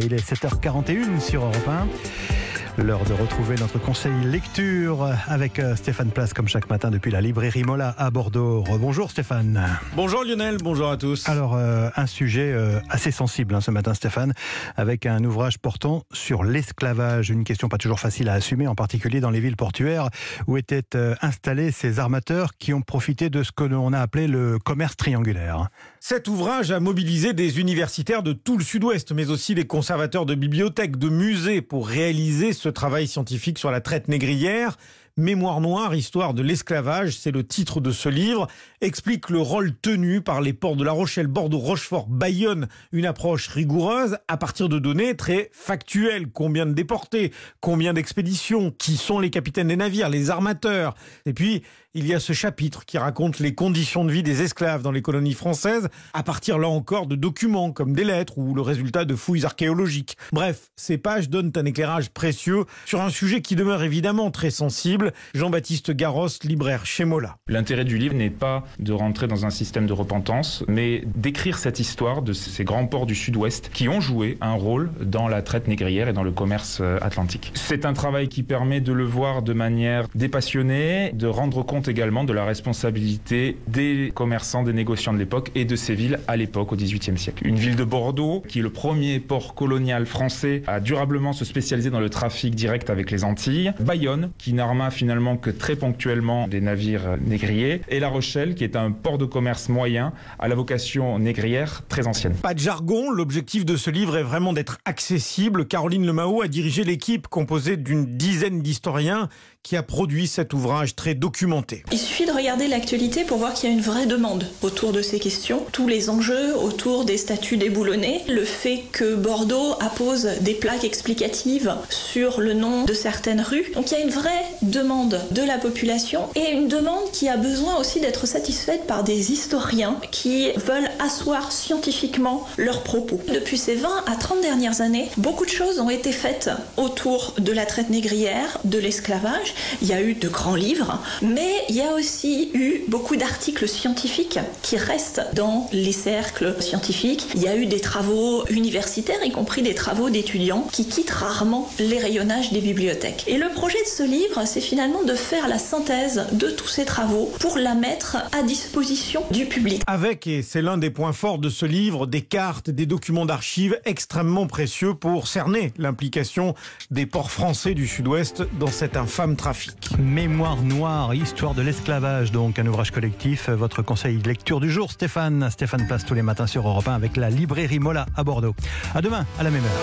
Il est 7h41 sur Europe 1. L'heure de retrouver notre conseil lecture avec euh, Stéphane Place comme chaque matin depuis la librairie Mola à Bordeaux. Bonjour Stéphane. Bonjour Lionel, bonjour à tous. Alors euh, un sujet euh, assez sensible hein, ce matin Stéphane avec un ouvrage portant sur l'esclavage, une question pas toujours facile à assumer en particulier dans les villes portuaires où étaient installés ces armateurs qui ont profité de ce que l'on a appelé le commerce triangulaire. Cet ouvrage a mobilisé des universitaires de tout le sud-ouest mais aussi des conservateurs de bibliothèques, de musées pour réaliser ce travail scientifique sur la traite négrière. Mémoire noire, histoire de l'esclavage, c'est le titre de ce livre, explique le rôle tenu par les ports de La Rochelle, Bordeaux, Rochefort, Bayonne, une approche rigoureuse à partir de données très factuelles. Combien de déportés, combien d'expéditions, qui sont les capitaines des navires, les armateurs? Et puis, il y a ce chapitre qui raconte les conditions de vie des esclaves dans les colonies françaises, à partir là encore de documents comme des lettres ou le résultat de fouilles archéologiques. Bref, ces pages donnent un éclairage précieux sur un sujet qui demeure évidemment très sensible. Jean-Baptiste Garros, libraire chez Mola. L'intérêt du livre n'est pas de rentrer dans un système de repentance, mais d'écrire cette histoire de ces grands ports du sud-ouest qui ont joué un rôle dans la traite négrière et dans le commerce euh, atlantique. C'est un travail qui permet de le voir de manière dépassionnée, de rendre compte également de la responsabilité des commerçants, des négociants de l'époque et de ces villes à l'époque, au XVIIIe siècle. Une ville de Bordeaux, qui est le premier port colonial français à durablement se spécialiser dans le trafic direct avec les Antilles. Bayonne, qui n'arma finalement que très ponctuellement des navires négriers. Et La Rochelle, qui est un port de commerce moyen à la vocation négrière très ancienne. Pas de jargon, l'objectif de ce livre est vraiment d'être accessible. Caroline Lemao a dirigé l'équipe composée d'une dizaine d'historiens qui a produit cet ouvrage très documenté. Il suffit de regarder l'actualité pour voir qu'il y a une vraie demande autour de ces questions. Tous les enjeux autour des statuts déboulonnés, le fait que Bordeaux appose des plaques explicatives sur le nom de certaines rues. Donc il y a une vraie demande de la population et une demande qui a besoin aussi d'être satisfaite par des historiens qui veulent asseoir scientifiquement leurs propos. Depuis ces 20 à 30 dernières années, beaucoup de choses ont été faites autour de la traite négrière, de l'esclavage il y a eu de grands livres, mais il y a aussi eu beaucoup d'articles scientifiques qui restent dans les cercles scientifiques. Il y a eu des travaux universitaires, y compris des travaux d'étudiants, qui quittent rarement les rayonnages des bibliothèques. Et le projet de ce livre, c'est finalement de faire la synthèse de tous ces travaux pour la mettre à disposition du public. Avec, et c'est l'un des points forts de ce livre, des cartes, des documents d'archives extrêmement précieux pour cerner l'implication des ports français du Sud-Ouest dans cette infâme Mémoire noire, histoire de l'esclavage, donc un ouvrage collectif. Votre conseil de lecture du jour, Stéphane. Stéphane Place tous les matins sur Europe 1 avec la librairie Mola à Bordeaux. À demain, à la même heure.